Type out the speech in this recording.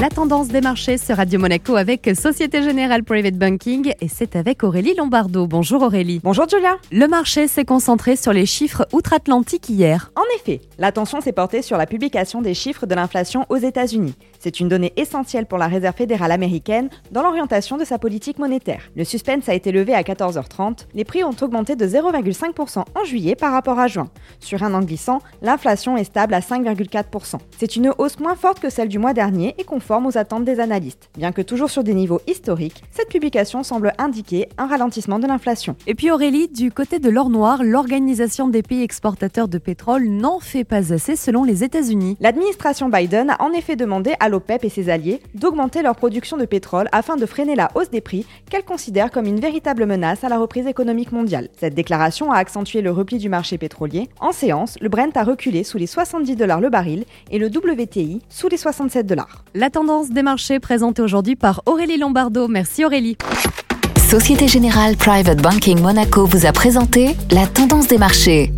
La tendance des marchés sur Radio Monaco avec Société Générale Private Banking et c'est avec Aurélie Lombardo. Bonjour Aurélie. Bonjour Julia. Le marché s'est concentré sur les chiffres outre-Atlantique hier. En effet, l'attention s'est portée sur la publication des chiffres de l'inflation aux États-Unis. C'est une donnée essentielle pour la Réserve fédérale américaine dans l'orientation de sa politique monétaire. Le suspense a été levé à 14h30. Les prix ont augmenté de 0,5% en juillet par rapport à juin. Sur un an glissant, l'inflation est stable à 5,4%. C'est une hausse moins forte que celle du mois dernier et conforme aux attentes des analystes. Bien que toujours sur des niveaux historiques, cette publication semble indiquer un ralentissement de l'inflation. Et puis Aurélie, du côté de l'or noir, l'Organisation des pays exportateurs de pétrole n'en fait pas assez selon les États-Unis. L'administration Biden a en effet demandé à l'OPEP et ses alliés d'augmenter leur production de pétrole afin de freiner la hausse des prix qu'elle considère comme une véritable menace à la reprise économique mondiale. Cette déclaration a accentué le repli du marché pétrolier. En séance, le Brent a reculé sous les 70 dollars le baril et le WTI sous les 67 dollars. La tendance des marchés présentée aujourd'hui par Aurélie Lombardo. Merci Aurélie. Société Générale Private Banking Monaco vous a présenté la tendance des marchés.